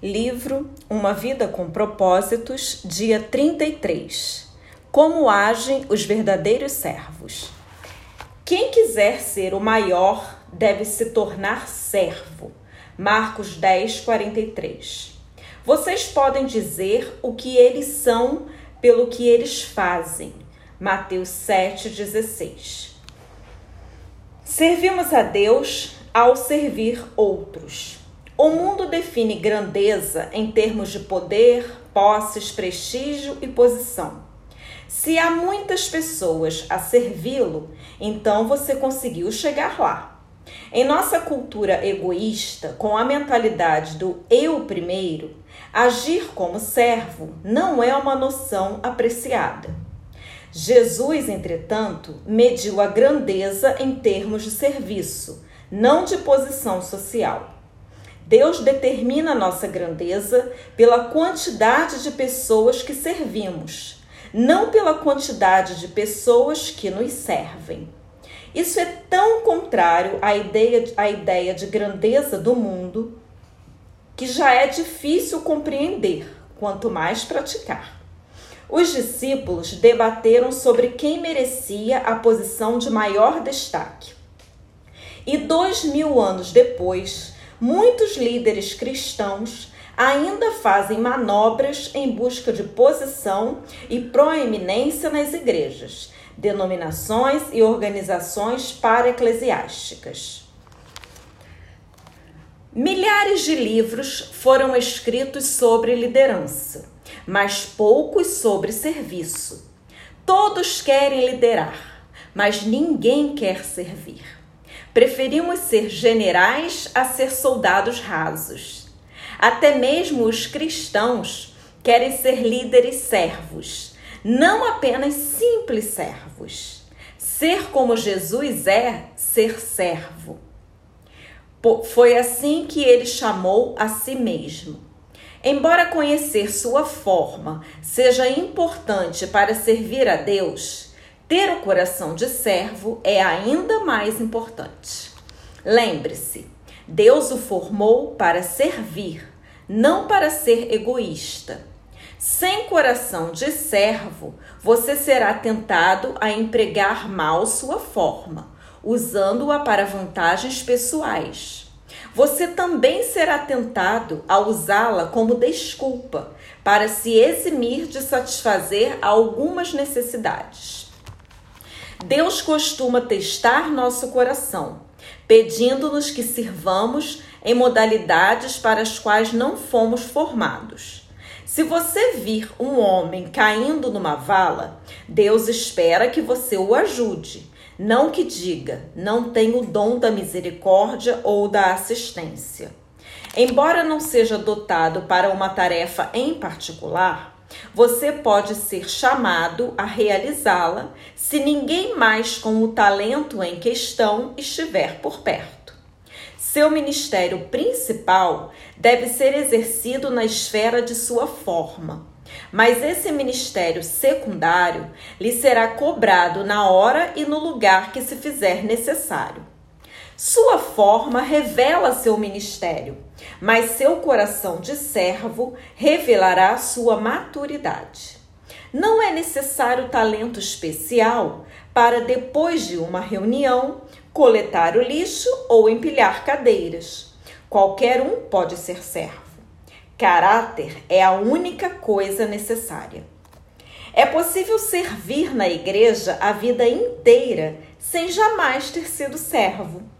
Livro Uma Vida com Propósitos, dia 33. Como agem os verdadeiros servos? Quem quiser ser o maior deve se tornar servo. Marcos 10, 43. Vocês podem dizer o que eles são pelo que eles fazem. Mateus 7, 16. Servimos a Deus ao servir outros. O mundo define grandeza em termos de poder, posses, prestígio e posição. Se há muitas pessoas a servi-lo, então você conseguiu chegar lá. Em nossa cultura egoísta, com a mentalidade do eu primeiro, agir como servo não é uma noção apreciada. Jesus, entretanto, mediu a grandeza em termos de serviço, não de posição social. Deus determina a nossa grandeza pela quantidade de pessoas que servimos, não pela quantidade de pessoas que nos servem. Isso é tão contrário à ideia, à ideia de grandeza do mundo que já é difícil compreender, quanto mais praticar. Os discípulos debateram sobre quem merecia a posição de maior destaque. E dois mil anos depois, muitos líderes cristãos ainda fazem manobras em busca de posição e proeminência nas igrejas, denominações e organizações para-eclesiásticas. Milhares de livros foram escritos sobre liderança, mas poucos sobre serviço. Todos querem liderar, mas ninguém quer servir. Preferimos ser generais a ser soldados rasos. Até mesmo os cristãos querem ser líderes servos, não apenas simples servos. Ser como Jesus é ser servo. Foi assim que ele chamou a si mesmo. Embora conhecer sua forma seja importante para servir a Deus, ter o coração de servo é ainda mais importante. Lembre-se, Deus o formou para servir, não para ser egoísta. Sem coração de servo, você será tentado a empregar mal sua forma, usando-a para vantagens pessoais. Você também será tentado a usá-la como desculpa para se eximir de satisfazer algumas necessidades. Deus costuma testar nosso coração, pedindo-nos que sirvamos em modalidades para as quais não fomos formados. Se você vir um homem caindo numa vala, Deus espera que você o ajude, não que diga, não tenho o dom da misericórdia ou da assistência. Embora não seja dotado para uma tarefa em particular, você pode ser chamado a realizá-la se ninguém mais com o talento em questão estiver por perto. Seu ministério principal deve ser exercido na esfera de sua forma, mas esse ministério secundário lhe será cobrado na hora e no lugar que se fizer necessário. Sua forma revela seu ministério, mas seu coração de servo revelará sua maturidade. Não é necessário talento especial para, depois de uma reunião, coletar o lixo ou empilhar cadeiras. Qualquer um pode ser servo. Caráter é a única coisa necessária. É possível servir na igreja a vida inteira sem jamais ter sido servo.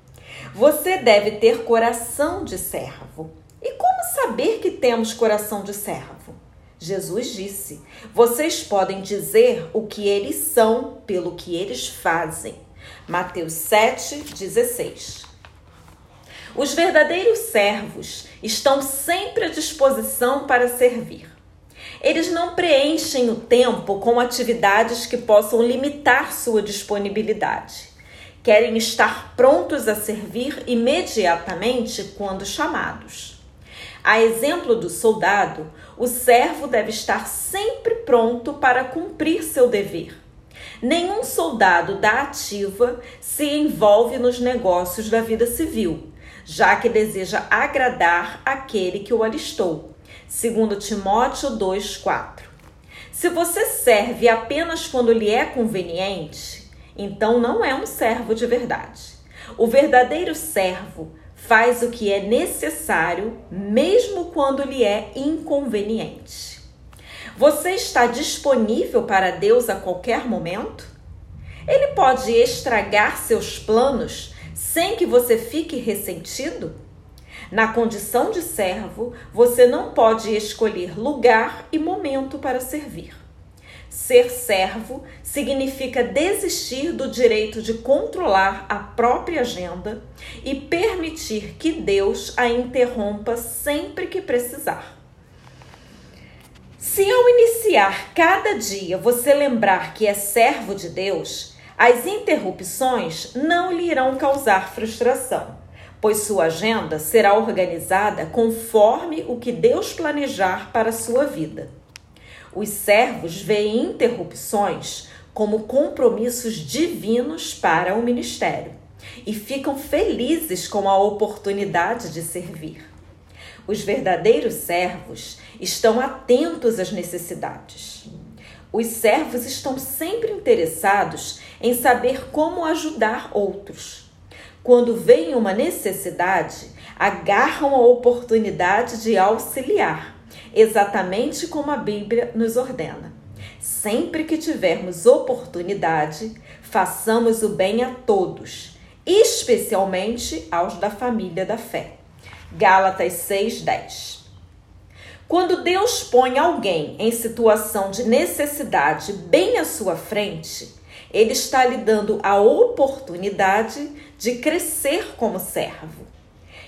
Você deve ter coração de servo. E como saber que temos coração de servo? Jesus disse: Vocês podem dizer o que eles são pelo que eles fazem. Mateus 7,16. Os verdadeiros servos estão sempre à disposição para servir. Eles não preenchem o tempo com atividades que possam limitar sua disponibilidade querem estar prontos a servir imediatamente quando chamados. A exemplo do soldado, o servo deve estar sempre pronto para cumprir seu dever. Nenhum soldado da ativa se envolve nos negócios da vida civil, já que deseja agradar aquele que o alistou. Segundo Timóteo 2:4. Se você serve apenas quando lhe é conveniente, então não é um servo de verdade. O verdadeiro servo faz o que é necessário, mesmo quando lhe é inconveniente. Você está disponível para Deus a qualquer momento? Ele pode estragar seus planos sem que você fique ressentido? Na condição de servo, você não pode escolher lugar e momento para servir. Ser servo significa desistir do direito de controlar a própria agenda e permitir que Deus a interrompa sempre que precisar. Se ao iniciar cada dia você lembrar que é servo de Deus, as interrupções não lhe irão causar frustração, pois sua agenda será organizada conforme o que Deus planejar para a sua vida. Os servos veem interrupções como compromissos divinos para o ministério e ficam felizes com a oportunidade de servir. Os verdadeiros servos estão atentos às necessidades. Os servos estão sempre interessados em saber como ajudar outros. Quando veem uma necessidade, agarram a oportunidade de auxiliar exatamente como a Bíblia nos ordena. Sempre que tivermos oportunidade, façamos o bem a todos, especialmente aos da família da fé. Gálatas 6:10. Quando Deus põe alguém em situação de necessidade bem à sua frente, ele está lhe dando a oportunidade de crescer como servo.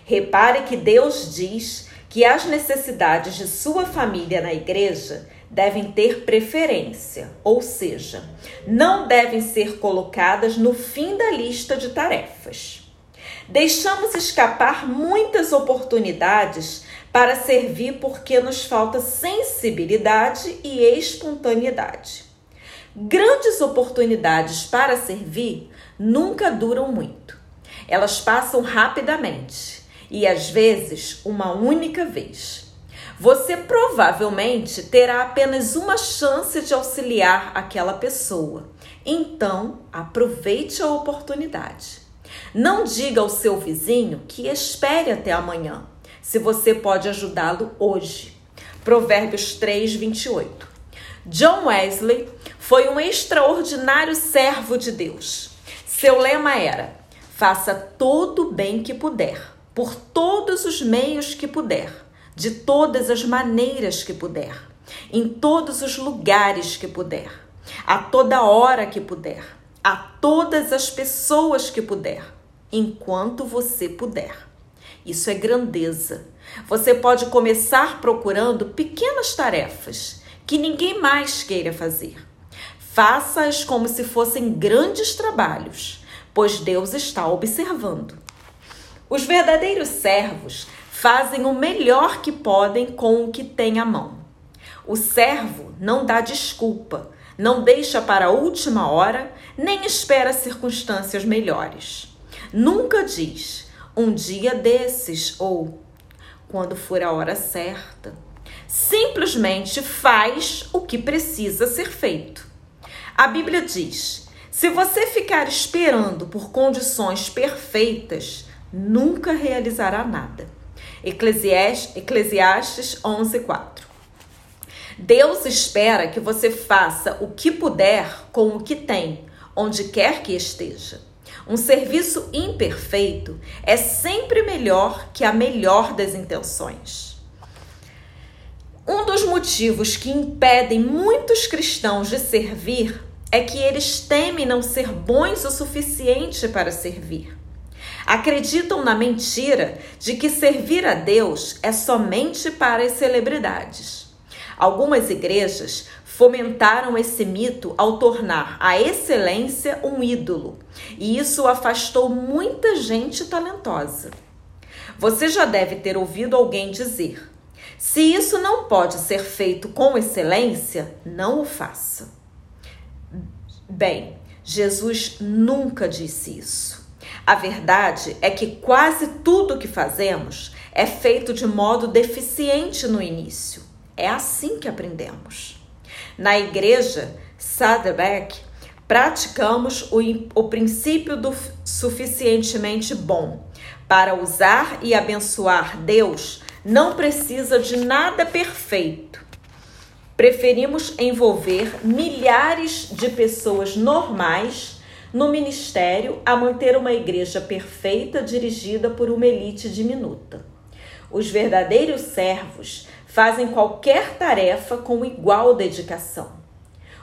Repare que Deus diz que as necessidades de sua família na igreja devem ter preferência, ou seja, não devem ser colocadas no fim da lista de tarefas. Deixamos escapar muitas oportunidades para servir porque nos falta sensibilidade e espontaneidade. Grandes oportunidades para servir nunca duram muito. Elas passam rapidamente e às vezes uma única vez. Você provavelmente terá apenas uma chance de auxiliar aquela pessoa. Então, aproveite a oportunidade. Não diga ao seu vizinho que espere até amanhã, se você pode ajudá-lo hoje. Provérbios 3, 28. John Wesley foi um extraordinário servo de Deus. Seu lema era: faça todo o bem que puder por todos os meios que puder, de todas as maneiras que puder, em todos os lugares que puder, a toda hora que puder, a todas as pessoas que puder, enquanto você puder. Isso é grandeza. Você pode começar procurando pequenas tarefas que ninguém mais queira fazer. Faça-as como se fossem grandes trabalhos, pois Deus está observando. Os verdadeiros servos fazem o melhor que podem com o que têm à mão. O servo não dá desculpa, não deixa para a última hora, nem espera circunstâncias melhores. Nunca diz um dia desses ou quando for a hora certa. Simplesmente faz o que precisa ser feito. A Bíblia diz: se você ficar esperando por condições perfeitas, nunca realizará nada. Eclesiastes, Eclesiastes 11:4. Deus espera que você faça o que puder com o que tem, onde quer que esteja. Um serviço imperfeito é sempre melhor que a melhor das intenções. Um dos motivos que impedem muitos cristãos de servir é que eles temem não ser bons o suficiente para servir. Acreditam na mentira de que servir a Deus é somente para as celebridades. Algumas igrejas fomentaram esse mito ao tornar a excelência um ídolo, e isso afastou muita gente talentosa. Você já deve ter ouvido alguém dizer: se isso não pode ser feito com excelência, não o faça. Bem, Jesus nunca disse isso. A verdade é que quase tudo que fazemos é feito de modo deficiente no início. É assim que aprendemos. Na igreja Saddleback, praticamos o, o princípio do suficientemente bom. Para usar e abençoar Deus, não precisa de nada perfeito. Preferimos envolver milhares de pessoas normais no ministério a manter uma igreja perfeita dirigida por uma elite diminuta. Os verdadeiros servos fazem qualquer tarefa com igual dedicação.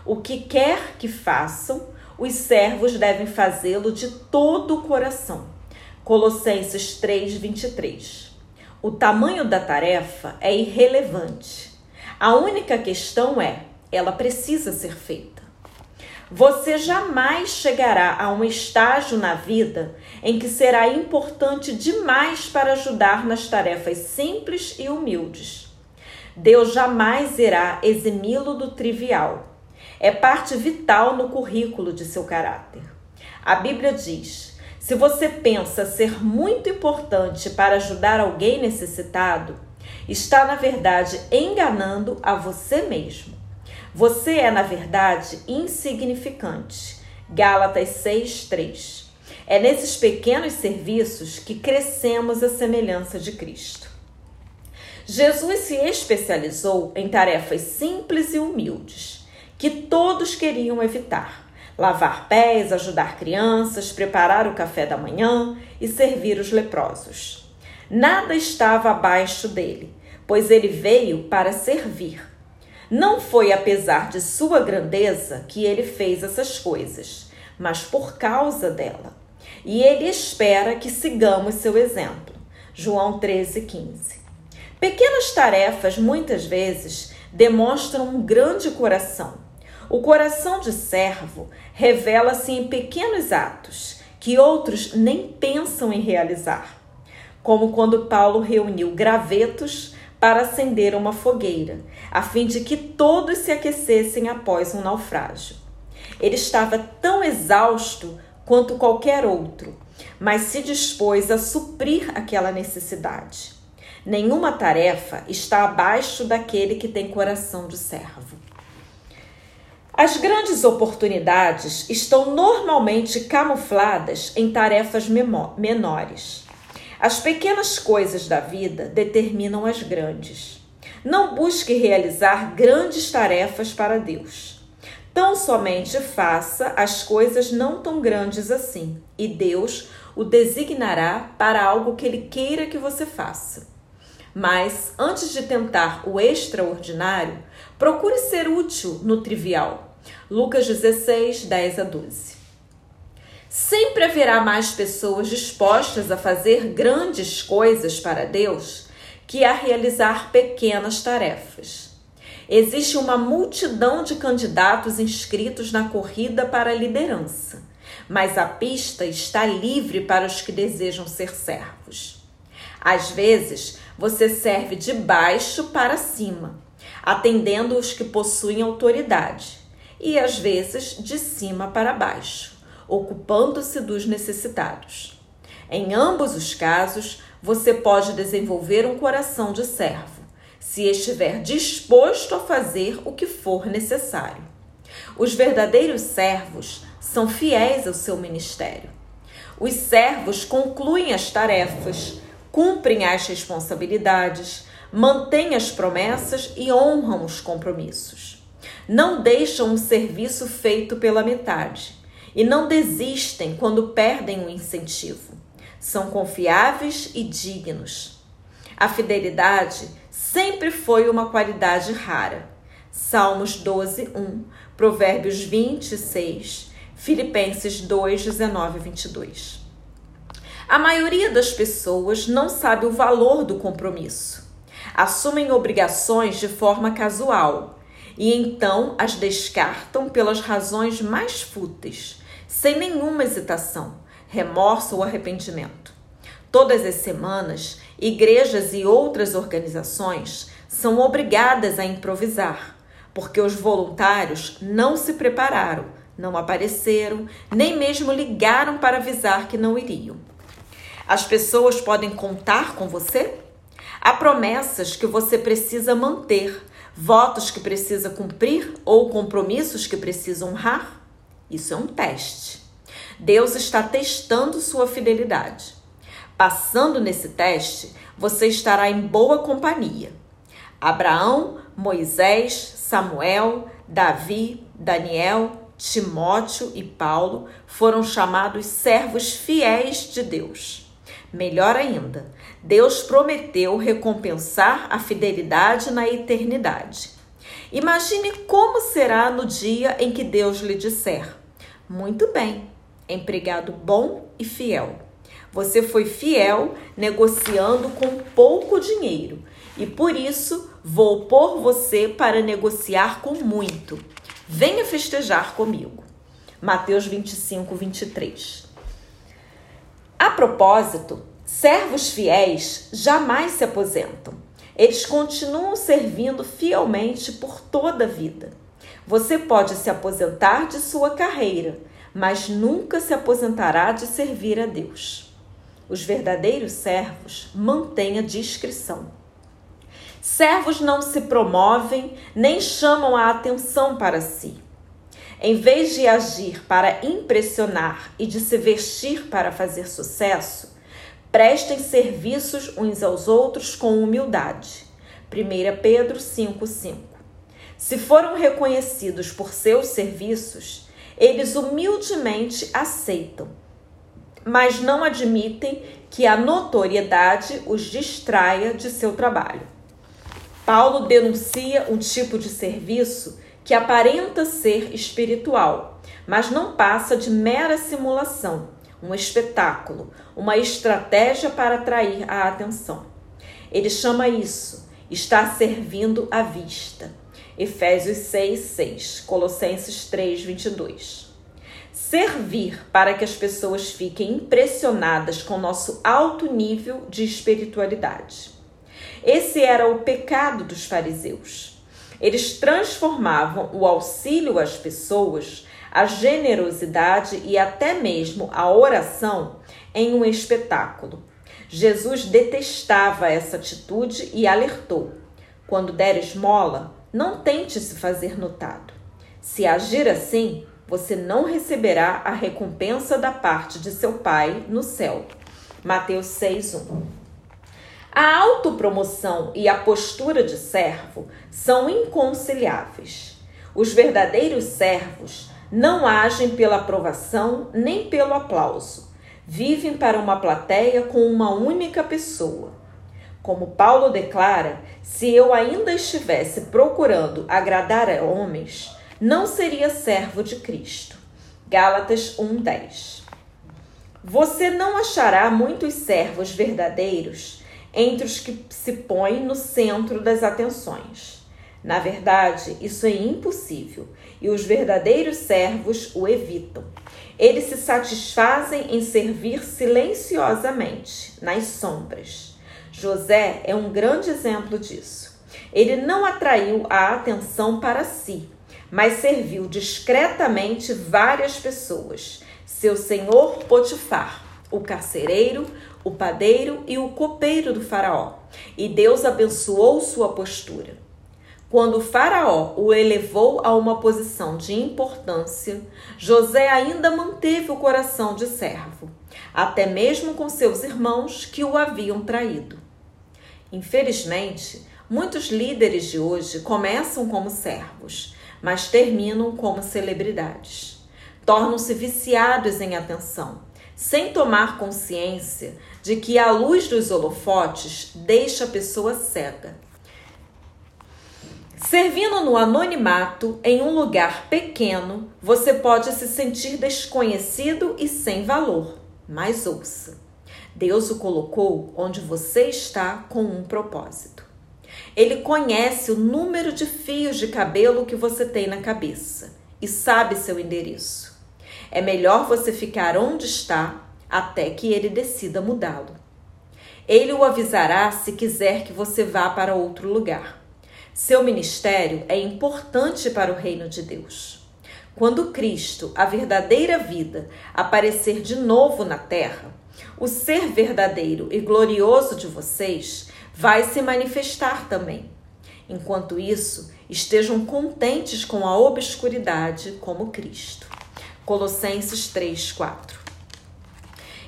O que quer que façam, os servos devem fazê-lo de todo o coração. Colossenses 3:23. O tamanho da tarefa é irrelevante. A única questão é, ela precisa ser feita. Você jamais chegará a um estágio na vida em que será importante demais para ajudar nas tarefas simples e humildes. Deus jamais irá eximi-lo do trivial. É parte vital no currículo de seu caráter. A Bíblia diz: se você pensa ser muito importante para ajudar alguém necessitado, está na verdade enganando a você mesmo. Você é, na verdade, insignificante. Gálatas 6:3. É nesses pequenos serviços que crescemos à semelhança de Cristo. Jesus se especializou em tarefas simples e humildes, que todos queriam evitar: lavar pés, ajudar crianças, preparar o café da manhã e servir os leprosos. Nada estava abaixo dele, pois ele veio para servir. Não foi apesar de sua grandeza que ele fez essas coisas, mas por causa dela. E ele espera que sigamos seu exemplo. João 13, 15. Pequenas tarefas, muitas vezes, demonstram um grande coração. O coração de servo revela-se em pequenos atos que outros nem pensam em realizar, como quando Paulo reuniu gravetos para acender uma fogueira, a fim de que todos se aquecessem após um naufrágio. Ele estava tão exausto quanto qualquer outro, mas se dispôs a suprir aquela necessidade. Nenhuma tarefa está abaixo daquele que tem coração de servo. As grandes oportunidades estão normalmente camufladas em tarefas menores. As pequenas coisas da vida determinam as grandes. Não busque realizar grandes tarefas para Deus. Tão somente faça as coisas não tão grandes assim, e Deus o designará para algo que Ele queira que você faça. Mas, antes de tentar o extraordinário, procure ser útil no trivial. Lucas 16, 10 a 12. Sempre haverá mais pessoas dispostas a fazer grandes coisas para Deus que a realizar pequenas tarefas. Existe uma multidão de candidatos inscritos na corrida para a liderança, mas a pista está livre para os que desejam ser servos. Às vezes, você serve de baixo para cima, atendendo os que possuem autoridade, e às vezes de cima para baixo, ocupando-se dos necessitados. Em ambos os casos, você pode desenvolver um coração de servo, se estiver disposto a fazer o que for necessário. Os verdadeiros servos são fiéis ao seu ministério. Os servos concluem as tarefas, cumprem as responsabilidades, mantêm as promessas e honram os compromissos. Não deixam um serviço feito pela metade e não desistem quando perdem o incentivo. São confiáveis e dignos. A fidelidade sempre foi uma qualidade rara. Salmos 12, 1, Provérbios 26, Filipenses 2, 19 e 22. A maioria das pessoas não sabe o valor do compromisso. Assumem obrigações de forma casual e então as descartam pelas razões mais fúteis, sem nenhuma hesitação, remorso ou arrependimento. Todas as semanas, igrejas e outras organizações são obrigadas a improvisar, porque os voluntários não se prepararam, Não apareceram, nem mesmo ligaram para avisar que não iriam. As pessoas podem contar com você? Há promessas que você precisa manter, votos que precisa cumprir ou compromissos que precisa honrar? Isso é um teste. Deus está testando sua fidelidade. Passando nesse teste, você estará em boa companhia. Abraão, Moisés, Samuel, Davi, Daniel, Timóteo e Paulo foram chamados servos fiéis de Deus. Melhor ainda, Deus prometeu recompensar a fidelidade na eternidade. Imagine como será no dia em que Deus lhe disser: Muito bem, empregado bom e fiel. Você foi fiel negociando com pouco dinheiro e por isso vou pôr você para negociar com muito. Venha festejar comigo. Mateus 25, 23. A propósito, servos fiéis jamais se aposentam. Eles continuam servindo fielmente por toda a vida. Você pode se aposentar de sua carreira, mas nunca se aposentará de servir a Deus. Os verdadeiros servos mantêm a discrição. Servos não se promovem nem chamam a atenção para si. Em vez de agir para impressionar e de se vestir para fazer sucesso, prestem serviços uns aos outros com humildade. 1 Pedro 5,5 Se foram reconhecidos por seus serviços, eles humildemente aceitam, mas não admitem que a notoriedade os distraia de seu trabalho. Paulo denuncia um tipo de serviço que aparenta ser espiritual, mas não passa de mera simulação, um espetáculo, uma estratégia para atrair a atenção. Ele chama isso estar servindo à vista. Efésios 6, 6, Colossenses 3, 22. Servir para que as pessoas fiquem impressionadas com nosso alto nível de espiritualidade. Esse era o pecado dos fariseus. Eles transformavam o auxílio às pessoas, a generosidade e até mesmo a oração em um espetáculo. Jesus detestava essa atitude e alertou: quando der esmola, não tente se fazer notado. Se agir assim, você não receberá a recompensa da parte de seu Pai no céu. Mateus 6:1. A autopromoção e a postura de servo são inconciliáveis. Os verdadeiros servos não agem pela aprovação nem pelo aplauso. Vivem para uma plateia com uma única pessoa. Como Paulo declara, se eu ainda estivesse procurando agradar a homens, não seria servo de Cristo. Gálatas 1:10. Você não achará muitos servos verdadeiros entre os que se põem no centro das atenções. Na verdade, isso é impossível e os verdadeiros servos o evitam. Eles se satisfazem em servir silenciosamente, nas sombras. José é um grande exemplo disso. Ele não atraiu a atenção para si, mas serviu discretamente várias pessoas. Seu senhor Potifar, o carcereiro, o padeiro e o copeiro do Faraó. E Deus abençoou sua postura. Quando Faraó o elevou a uma posição de importância, José ainda manteve o coração de servo, até mesmo com seus irmãos que o haviam traído. Infelizmente, muitos líderes de hoje começam como servos, mas terminam como celebridades. Tornam-se viciados em atenção, sem tomar consciência de que a luz dos holofotes deixa a pessoa cega. Servindo no anonimato em um lugar pequeno, você pode se sentir desconhecido e sem valor. Mas ouça: Deus o colocou onde você está com um propósito. Ele conhece o número de fios de cabelo que você tem na cabeça e sabe seu endereço. É melhor você ficar onde está até que ele decida mudá-lo. Ele o avisará se quiser que você vá para outro lugar. Seu ministério é importante para o reino de Deus. quando Cristo, a verdadeira vida, aparecer de novo na terra, o ser verdadeiro e glorioso de vocês vai se manifestar também. Enquanto isso, estejam contentes com a obscuridade como Cristo. Colossenses 3, 4.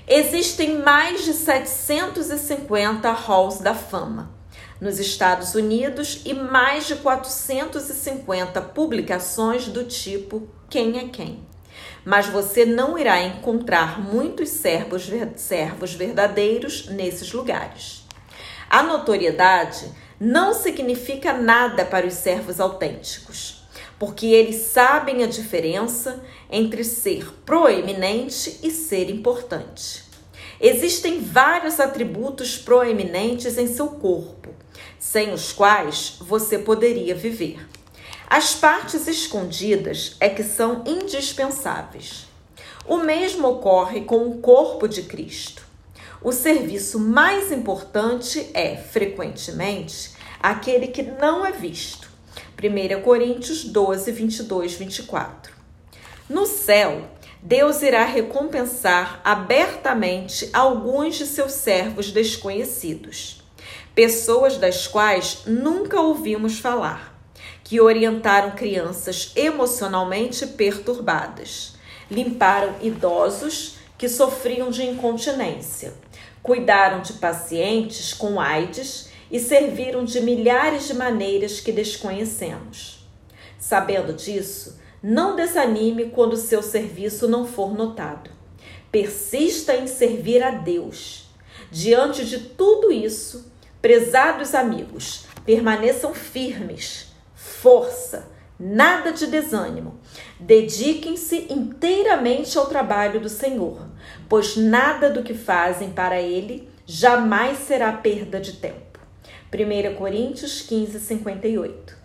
Existem mais de 750 halls da fama nos Estados Unidos e mais de 450 publicações do tipo Quem é Quem. Mas você não irá encontrar muitos servos, servos verdadeiros nesses lugares. A notoriedade não significa nada para os servos autênticos, porque eles sabem a diferença entre ser proeminente e ser importante. Existem vários atributos proeminentes em seu corpo, sem os quais você poderia viver. As partes escondidas é que são indispensáveis. O mesmo ocorre com o corpo de Cristo. O serviço mais importante é, frequentemente, aquele que não é visto. 1 Coríntios 12, 22, 24. No céu, Deus irá recompensar abertamente alguns de seus servos desconhecidos, pessoas das quais nunca ouvimos falar, que orientaram crianças emocionalmente perturbadas, limparam idosos que sofriam de incontinência, cuidaram de pacientes com AIDS e serviram de milhares de maneiras que desconhecemos. Sabendo disso, não desanime quando seu serviço não for notado. Persista em servir a Deus. Diante de tudo isso, prezados amigos, permaneçam firmes. Força, nada de desânimo. Dediquem-se inteiramente ao trabalho do Senhor, pois nada do que fazem para Ele jamais será perda de tempo. 1 Coríntios 15, 58.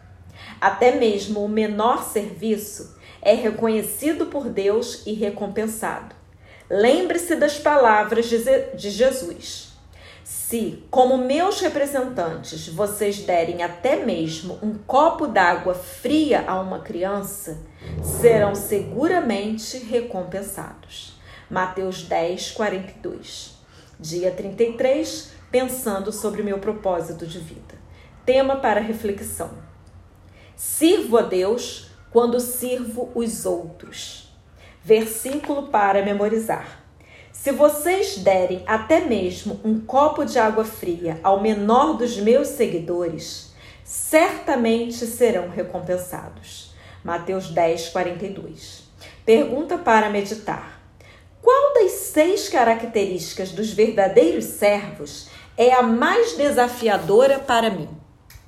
Até mesmo o menor serviço é reconhecido por Deus e recompensado. Lembre-se das palavras de Jesus. Se, como meus representantes, vocês derem até mesmo um copo d'água fria a uma criança, serão seguramente recompensados. Mateus 10, 42. Dia 33, pensando sobre o meu propósito de vida. Tema para reflexão. Sirvo a Deus quando sirvo os outros. Versículo para memorizar. Se vocês derem até mesmo um copo de água fria ao menor dos meus seguidores, certamente serão recompensados. Mateus 10, 42. Pergunta para meditar: Qual das seis características dos verdadeiros servos é a mais desafiadora para mim?